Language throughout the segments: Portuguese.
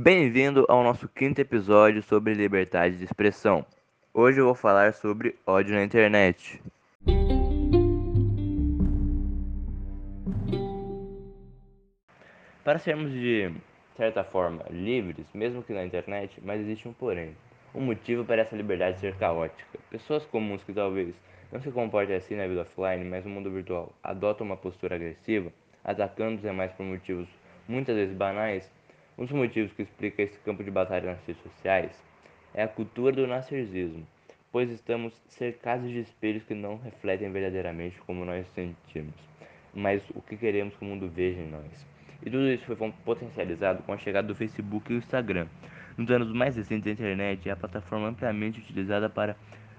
Bem-vindo ao nosso quinto episódio sobre liberdade de expressão. Hoje eu vou falar sobre ódio na internet. Para sermos de certa forma livres, mesmo que na internet, mas existe um porém. Um motivo para essa liberdade ser caótica. Pessoas comuns que talvez não se comportem assim na vida offline, mas no mundo virtual adotam uma postura agressiva, atacando os demais por motivos muitas vezes banais, um dos motivos que explica esse campo de batalha nas redes sociais é a cultura do narcisismo, pois estamos cercados de espelhos que não refletem verdadeiramente como nós sentimos, mas o que queremos que o mundo veja em nós. E tudo isso foi potencializado com a chegada do Facebook e do Instagram. Nos anos mais recentes, a internet é a plataforma ampliamente utilizada para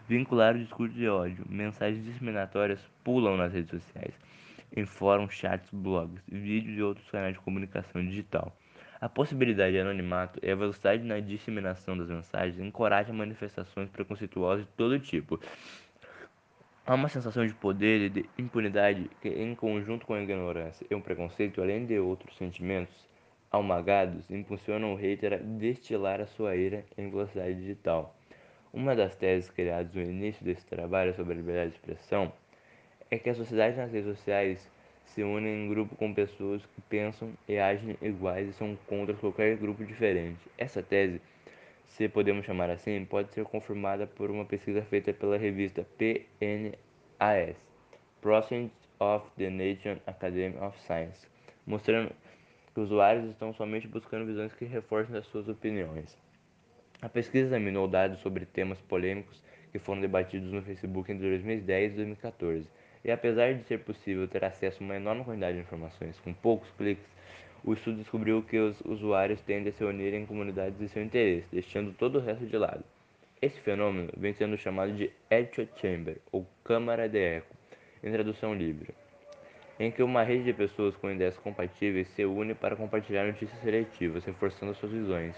vincular o discurso de ódio. Mensagens discriminatórias pulam nas redes sociais, em fóruns, chats, blogs, vídeos e outros canais de comunicação digital. A possibilidade de anonimato e a velocidade na disseminação das mensagens encorajam manifestações preconceituosas de todo tipo. Há uma sensação de poder e de impunidade que, em conjunto com a ignorância e o preconceito, além de outros sentimentos almagados, impulsionam o hater a destilar a sua ira em velocidade digital. Uma das teses criadas no início desse trabalho sobre a liberdade de expressão é que a sociedade nas redes sociais se une em grupo com pessoas que pensam e agem iguais e são contra qualquer grupo diferente. Essa tese, se podemos chamar assim, pode ser confirmada por uma pesquisa feita pela revista PNAS, Process of the Nation Academy of Science, mostrando que os usuários estão somente buscando visões que reforcem as suas opiniões. A pesquisa examinou dados sobre temas polêmicos que foram debatidos no Facebook entre 2010 e 2014 e apesar de ser possível ter acesso a uma enorme quantidade de informações com poucos cliques, o estudo descobriu que os usuários tendem a se unir em comunidades de seu interesse, deixando todo o resto de lado. Esse fenômeno vem sendo chamado de echo chamber, ou câmara de eco, em tradução livre, em que uma rede de pessoas com ideias compatíveis se une para compartilhar notícias seletivas, reforçando suas visões.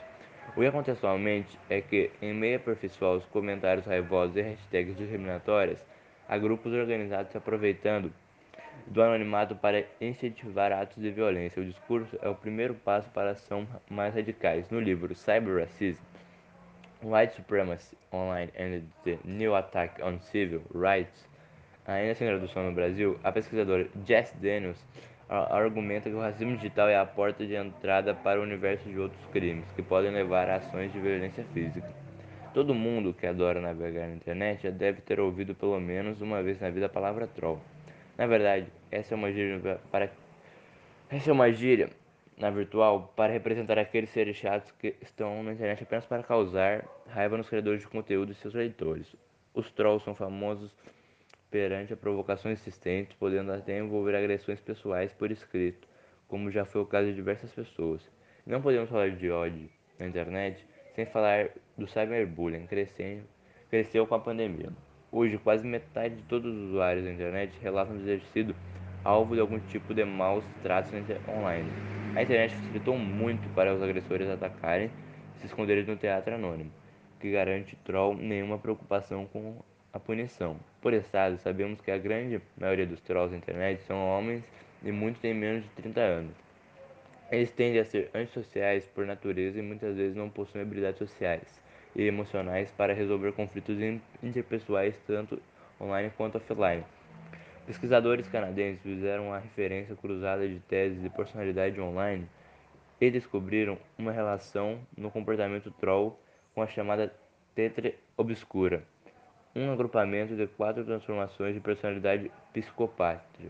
O que acontece atualmente é que, em meio a os comentários raivosos e hashtags discriminatórias, Há grupos organizados se aproveitando do anonimato para incentivar atos de violência. O discurso é o primeiro passo para ação mais radicais. No livro Cyber Racism, White Supremacy Online and the New Attack on Civil Rights, ainda sem tradução no Brasil, a pesquisadora Jess Daniels argumenta que o racismo digital é a porta de entrada para o universo de outros crimes, que podem levar a ações de violência física. Todo mundo que adora navegar na internet já deve ter ouvido pelo menos uma vez na vida a palavra troll. Na verdade, essa é uma gíria para essa é uma gíria na virtual para representar aqueles seres chatos que estão na internet apenas para causar raiva nos criadores de conteúdo e seus leitores. Os trolls são famosos perante a provocações insistentes, podendo até envolver agressões pessoais por escrito, como já foi o caso de diversas pessoas. Não podemos falar de ódio na internet sem falar do cyberbullying crescendo, cresceu com a pandemia. Hoje, quase metade de todos os usuários da internet relatam ter sido alvo de algum tipo de maus tratos online. A internet facilitou muito para os agressores atacarem e se esconderem no teatro anônimo, que garante troll nenhuma preocupação com a punição. Por estado, sabemos que a grande maioria dos trolls da internet são homens e muitos têm menos de 30 anos. Eles tendem a ser antissociais por natureza e muitas vezes não possuem habilidades sociais e emocionais para resolver conflitos interpessoais tanto online quanto offline. Pesquisadores canadenses fizeram uma referência cruzada de teses de personalidade online e descobriram uma relação no comportamento troll com a chamada tetra obscura, um agrupamento de quatro transformações de personalidade psicopática: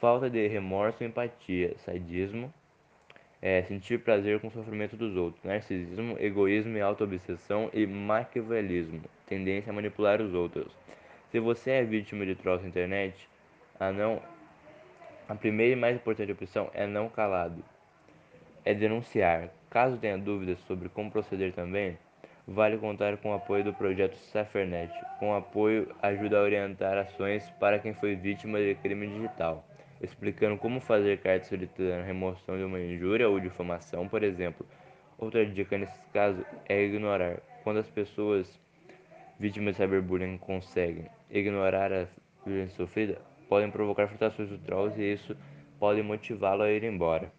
falta de remorso, empatia, sadismo, é, sentir prazer com o sofrimento dos outros, narcisismo, egoísmo e autoobsessão e maquiavelismo, tendência a manipular os outros. Se você é vítima de trolls na internet, a não a primeira e mais importante opção é não calado. É denunciar. Caso tenha dúvidas sobre como proceder também, vale contar com o apoio do projeto Safernet. Com apoio, ajuda a orientar ações para quem foi vítima de crime digital explicando como fazer cartas solicitando a remoção de uma injúria ou difamação, por exemplo. Outra dica nesse caso é ignorar. Quando as pessoas vítimas de cyberbullying conseguem ignorar a violência sofrida, podem provocar frustrações trolls e isso pode motivá-lo a ir embora.